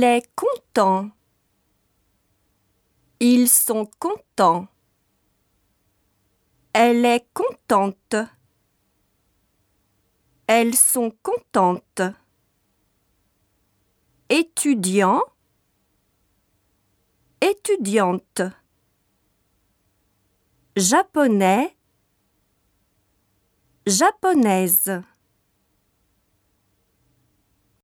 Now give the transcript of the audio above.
Il est content. Ils sont contents. Elle est contente. Elles sont contentes. Étudiant. Étudiante. Japonais. Japonaise.